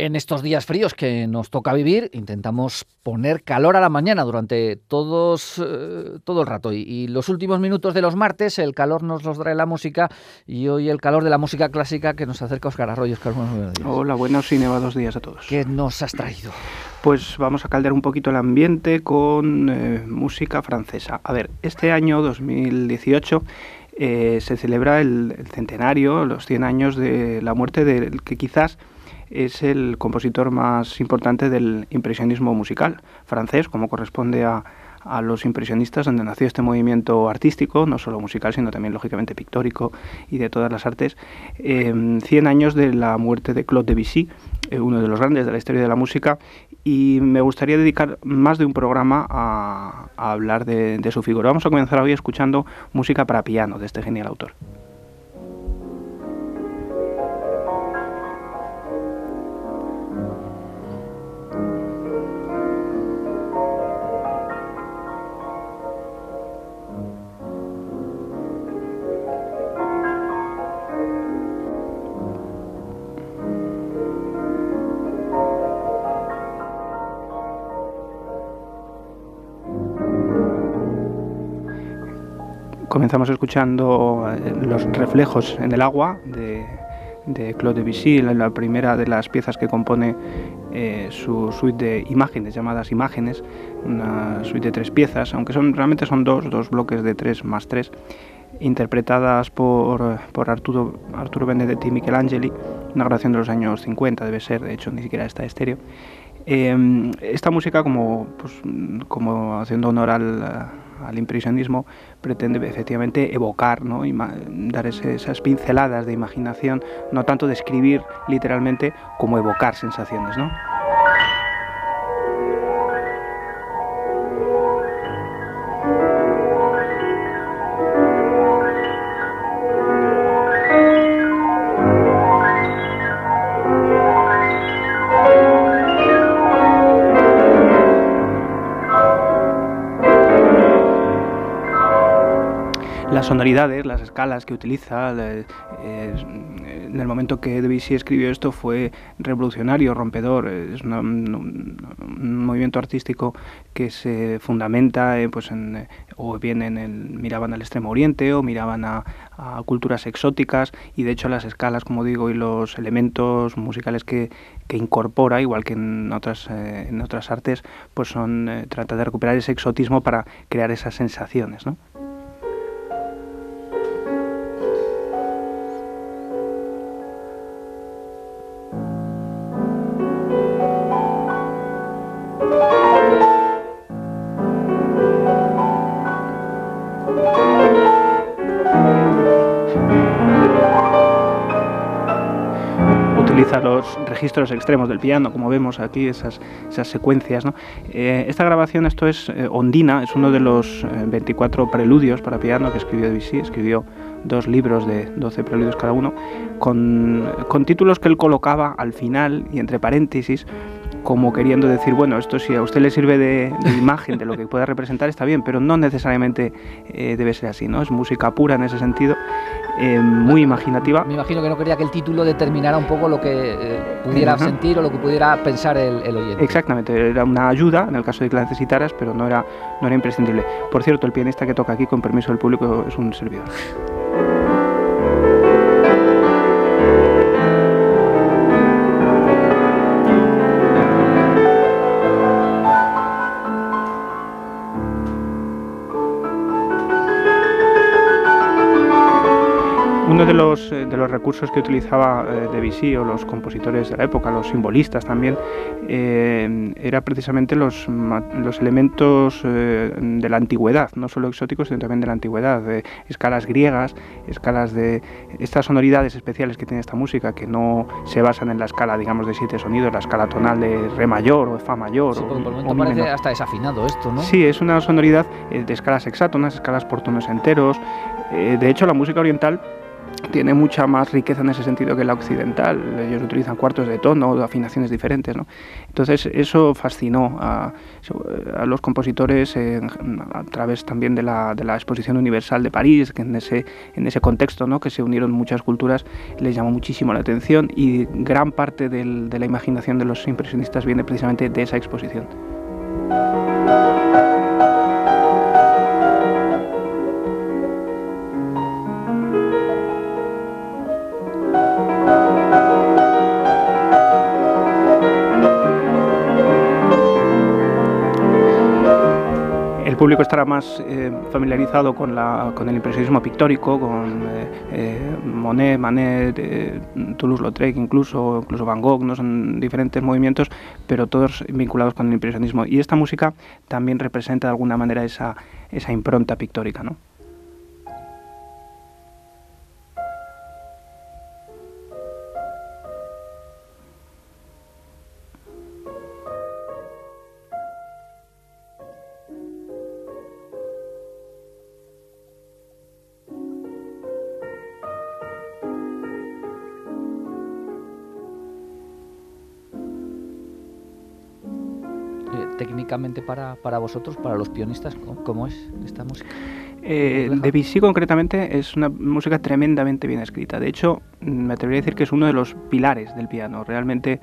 En estos días fríos que nos toca vivir, intentamos poner calor a la mañana durante todos, eh, todo el rato. Y, los últimos minutos de los martes, el calor nos los trae la música. Y hoy el calor de la música clásica que nos acerca Oscar Arroyo. Oscar, buenos días. Hola, buenos y nevados días a todos. ¿Qué nos has traído? Pues vamos a caldear un poquito el ambiente con eh, música francesa. A ver, este año 2018 eh, se celebra el, el, centenario, los 100 años de la muerte del que quizás es el compositor más importante del impresionismo musical francés, como corresponde a, a los impresionistas, donde nació este movimiento artístico, no solo musical, sino también lógicamente pictórico y de todas las artes. 100 años de la muerte de Claude Debussy, eh, uno de los grandes de la historia de la música, y me gustaría dedicar más de un programa a, hablar de su figura. Vamos a comenzar hoy escuchando música para piano de este genial autor. Comenzamos escuchando eh, los reflejos en el agua de, de Claude Debussy, la primera de las piezas que compone eh, su suite de imágenes, llamadas imágenes, una suite de tres piezas, aunque son realmente son dos, dos bloques de tres más tres, interpretadas por, por Arturo, Arturo Benedetti y Michelangeli, una grabación de los años 50 debe ser, de hecho ni siquiera está estéreo. Eh, esta música, como, pues, como haciendo honor al al impresionismo pretende efectivamente evocar, ¿no? dar esas pinceladas de imaginación, no tanto describir literalmente como evocar sensaciones. ¿no? Sonoridades, las escalas que utiliza. Eh, en el momento que Debussy escribió esto fue revolucionario, rompedor. Es un, movimiento artístico que se fundamenta pues o bien en el, miraban al extremo oriente o miraban a, culturas exóticas y de hecho las escalas, como digo, y los elementos musicales que, que incorpora, igual que en otras, eh, en otras artes, pues son eh, trata de recuperar ese exotismo para crear esas sensaciones. ¿no? Los registros extremos del piano, como vemos aquí, esas, esas secuencias. Eh, esta grabación, esto es eh, Ondina, es uno de los 24 eh, preludios para piano que escribió Debussy, escribió dos libros de 12 preludios cada uno, con, títulos que él colocaba al final y entre paréntesis como queriendo decir, bueno, esto si a usted le sirve de, de imagen de lo que pueda representar está bien, pero no necesariamente eh, debe ser así, ¿no? Es música pura en ese sentido, eh, muy imaginativa. Me imagino que no quería que el título determinara un poco lo que eh, pudiera sentir o lo que pudiera pensar el, el, oyente. Exactamente, era una ayuda en el caso de que la necesitaras, pero no era, no era imprescindible. Por cierto, el pianista que toca aquí, con permiso del público, es un servidor. Uno de los, eh, de los recursos que utilizaba eh, Debussy o los compositores de la época, los simbolistas también, eh, era precisamente los, los elementos de la antigüedad, no solo exóticos, sino también de la antigüedad, de escalas griegas, escalas de estas sonoridades especiales que tiene esta música, que no se basan en la escala, digamos, de siete sonidos, la escala tonal de re mayor o de fa mayor. Sí, o, por el parece hasta desafinado esto, ¿no? Sí, es una sonoridad de escalas hexátonas, escalas por tonos enteros. de hecho, la música oriental tiene mucha más riqueza en ese sentido que la occidental. Ellos utilizan cuartos de tono, afinaciones diferentes. ¿no? Entonces eso fascinó a, los compositores a través también de la, de la, Exposición Universal de París, que en ese, en ese contexto ¿no? que se unieron muchas culturas les llamó muchísimo la atención y gran parte del, de la imaginación de los impresionistas viene precisamente de esa exposición. Público estará más eh, familiarizado con, la, con, el impresionismo pictórico, con eh, eh, Monet, Manet, Toulouse-Lautrec, incluso, incluso Van Gogh, ¿no? son diferentes movimientos, pero todos vinculados con el impresionismo. Y esta música también representa de alguna manera esa, esa impronta pictórica. ¿no? Técnicamente para, para vosotros, para los pianistas, ¿cómo, es esta música? Eh, Debussy concretamente es una música tremendamente bien escrita. De hecho, me atrevería a decir que es uno de los pilares del piano. Realmente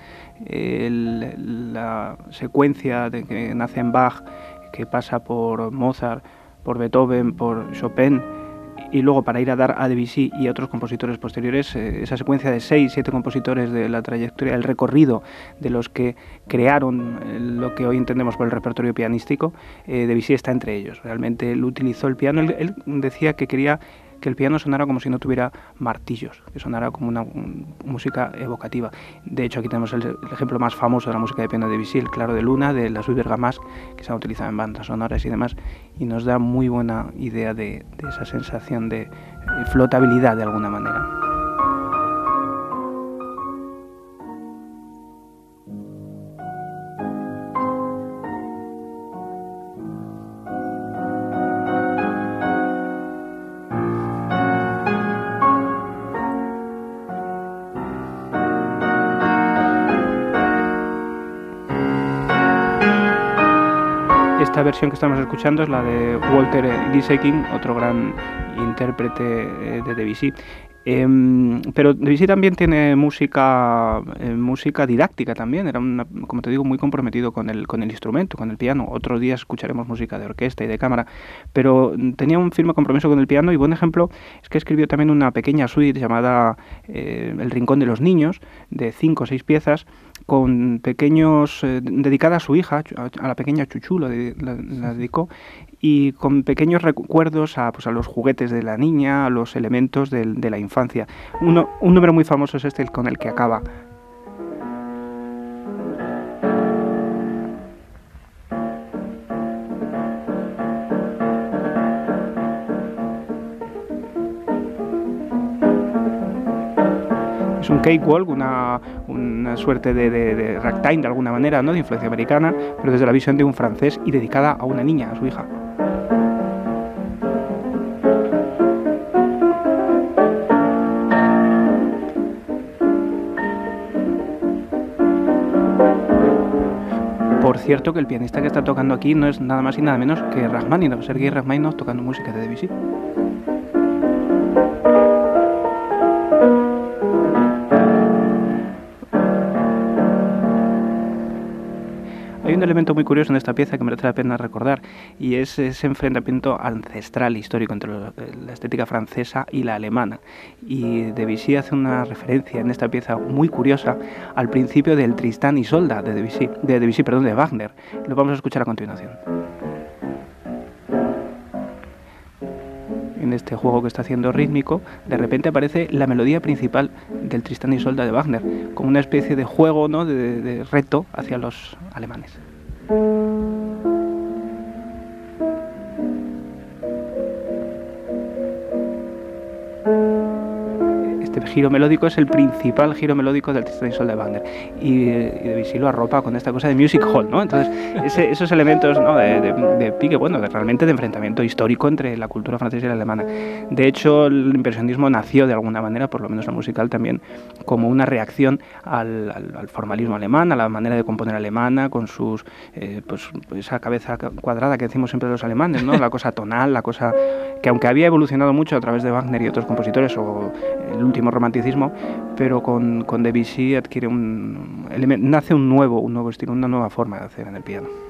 la secuencia de que nace en Bach, que pasa por Mozart, por Beethoven, por Chopin, y luego para ir a dar a Debussy y a otros compositores posteriores, eh, esa secuencia de seis, siete compositores de la trayectoria, el recorrido de los que crearon eh, lo que hoy entendemos por el repertorio pianístico, eh, Debussy está entre ellos. Realmente él utilizó el piano, él decía que quería que el piano sonara como si no tuviera martillos, que sonara como una música evocativa. De hecho, aquí tenemos el, ejemplo más famoso de la música de piano de el Claro de Luna, de la Suite Bergamasque, que se ha utilizado en bandas sonoras y demás, y nos da muy buena idea de esa sensación de flotabilidad de alguna manera. Versión que estamos escuchando es la de Walter Gieseking, otro gran intérprete eh, de Debussy. Em, pero Debussy también tiene música, eh, música didáctica también, era, como te digo, muy comprometido con el, con el instrumento, con el piano. Otros días escucharemos música de orquesta y de cámara, pero tenía un firme compromiso con el piano y buen ejemplo es que escribió también una pequeña suite llamada eh, El Rincón de los Niños, de cinco o seis piezas, con pequeños, eh, dedicada a su hija, a, la pequeña Chuchu, la, dedicó, y con pequeños recuerdos a, pues, a los juguetes de la niña, a los elementos de, de la infancia. Uno, un número muy famoso es este con el que acaba cakewalk, una, una suerte de, ragtime de alguna manera, ¿no? de influencia americana, pero desde la visión de un francés y dedicada a una niña, a su hija. Por cierto que el pianista que está tocando aquí no es nada más y nada menos que Rachmaninoff, Sergei Rachmaninoff tocando música de Debussy. Un elemento muy curioso en esta pieza que merece la pena recordar y es ese enfrentamiento ancestral histórico entre la estética francesa y la alemana. Y Debussy hace una referencia en esta pieza muy curiosa al principio del Tristán y Solda de Debussy, de Debussy, perdón, de Wagner. Lo vamos a escuchar a continuación. en este juego que está haciendo rítmico, de repente aparece la melodía principal del Tristán y Solda de Wagner, como una especie de juego, ¿no? de reto hacia los alemanes. 嗯。Giro melódico es el principal giro melódico del Tristan y Sol de Wagner. Y, Debussy lo arropa con esta cosa de music hall, ¿no? Entonces, esos elementos ¿no? de, pique, bueno, de, realmente de enfrentamiento histórico entre la cultura francesa y la alemana. De hecho, el impresionismo nació de alguna manera, por lo menos la musical también, como una reacción al, formalismo alemán, a la manera de componer alemana, con sus, eh, pues, esa cabeza cuadrada que decimos siempre los alemanes, ¿no? La cosa tonal, la cosa que aunque había evolucionado mucho a través de Wagner y otros compositores, o el último romanticismo, pero con, con Debussy adquiere un, nace un nuevo, un nuevo estilo, una nueva forma de hacer en el piano.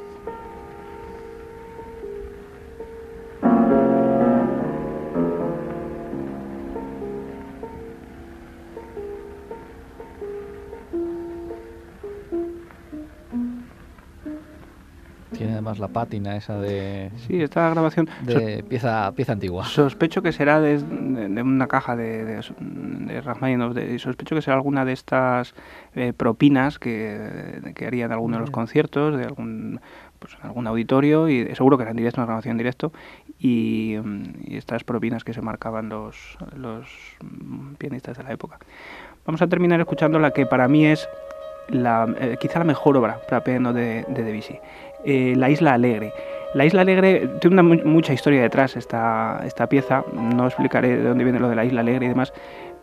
La pátina esa de... Sí, esta grabación... De pieza, pieza antigua. Sospecho que será de, una caja de, de, de sospecho que será alguna de estas eh, propinas que, que harían alguno de los conciertos, de algún pues, algún auditorio y seguro que era en directo, una grabación en directo y, estas propinas que se marcaban los, los pianistas de la época. Vamos a terminar escuchando la que para mí es la, eh, quizá la mejor obra para piano de, de Debussy. Eh, la Isla Alegre. La Isla Alegre tiene una, mucha historia detrás esta, esta pieza, no explicaré de dónde viene lo de la Isla Alegre y demás,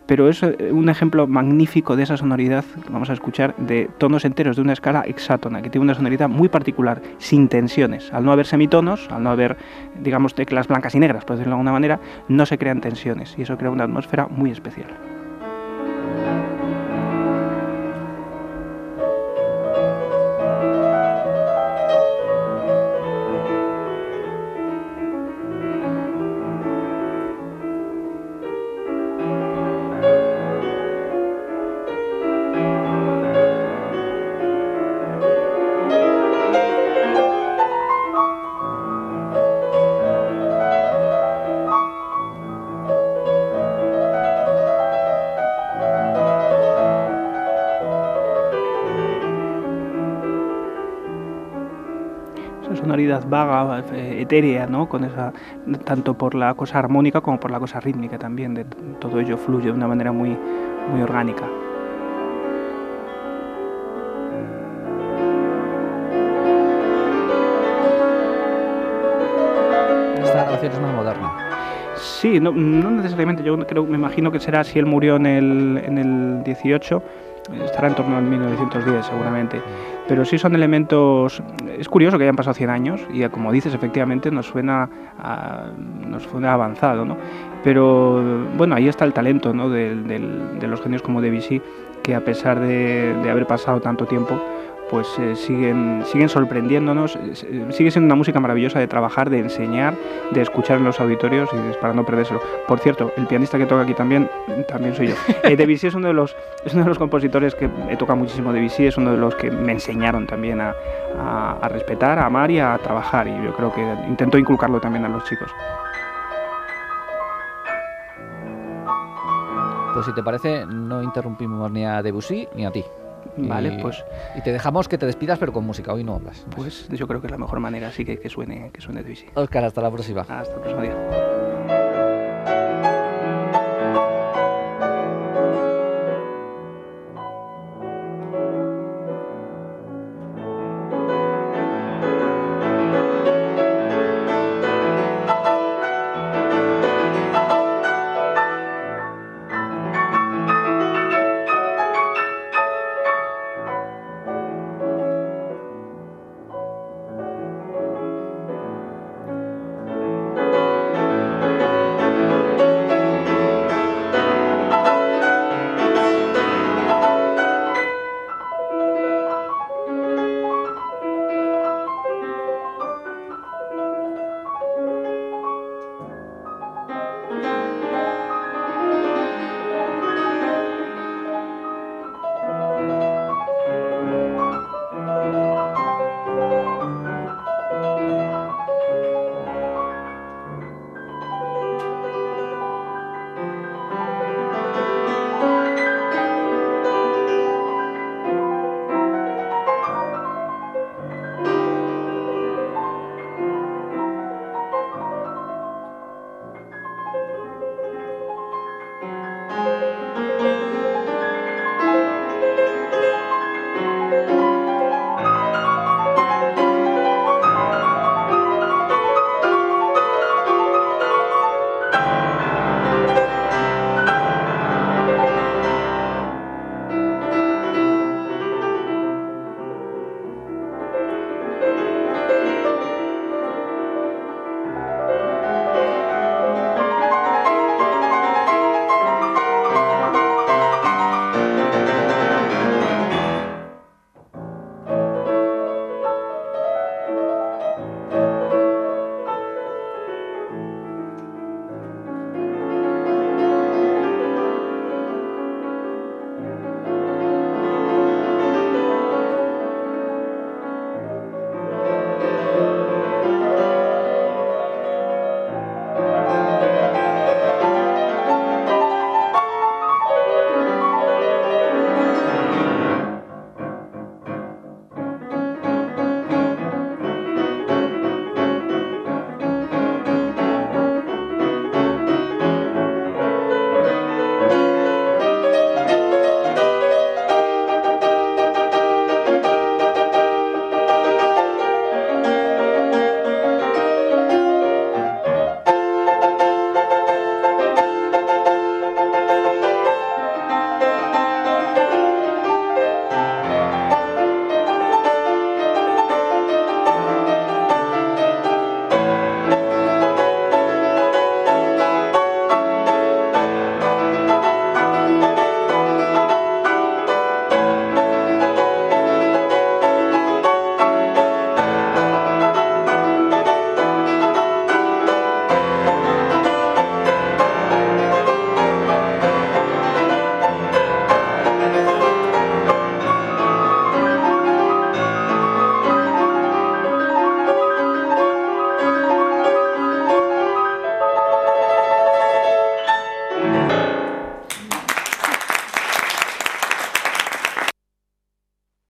pero es eh, un ejemplo magnífico de esa sonoridad que vamos a escuchar de tonos enteros de una escala hexátona, que tiene una sonoridad muy particular, sin tensiones. Al no haber semitonos, al no haber, digamos, teclas blancas y negras, por decirlo de alguna manera, no se crean tensiones y eso crea una atmósfera muy especial. Vaga, eh, etérea, ¿no? Con esa, tanto por la cosa armónica como por la cosa rítmica también, de, todo ello fluye de una manera muy, muy orgánica. Esta grabación es más moderna. Sí, no, no, necesariamente, yo creo, me imagino que será si él murió en el, en el 18, estará en torno al 1910 seguramente. Pero sí son elementos, es curioso que hayan pasado 100 años y como dices, efectivamente nos suena, nos suena avanzado, ¿no? Pero bueno, ahí está el talento ¿no? de, los genios como Debussy, que a pesar de haber pasado tanto tiempo, pues eh, siguen, siguen sorprendiéndonos, eh, eh, sigue siendo una música maravillosa de trabajar, de enseñar, de escuchar en los auditorios y para no perdérselo. Por cierto, el pianista que toca aquí también, también soy yo. Debussy es uno de los, es uno de los compositores que me toca muchísimo Debussy, es uno de los que me enseñaron también a, a respetar, a amar y a trabajar y yo creo que intento inculcarlo también a los chicos. Pues si te parece, no interrumpimos ni a Debussy ni a ti. Vale, pues. Y te dejamos que te despidas, pero con música. Hoy no hablas. Pues yo creo que es la mejor manera, así que que suene, que suene. Oscar, hasta la próxima. Hasta el próximo día.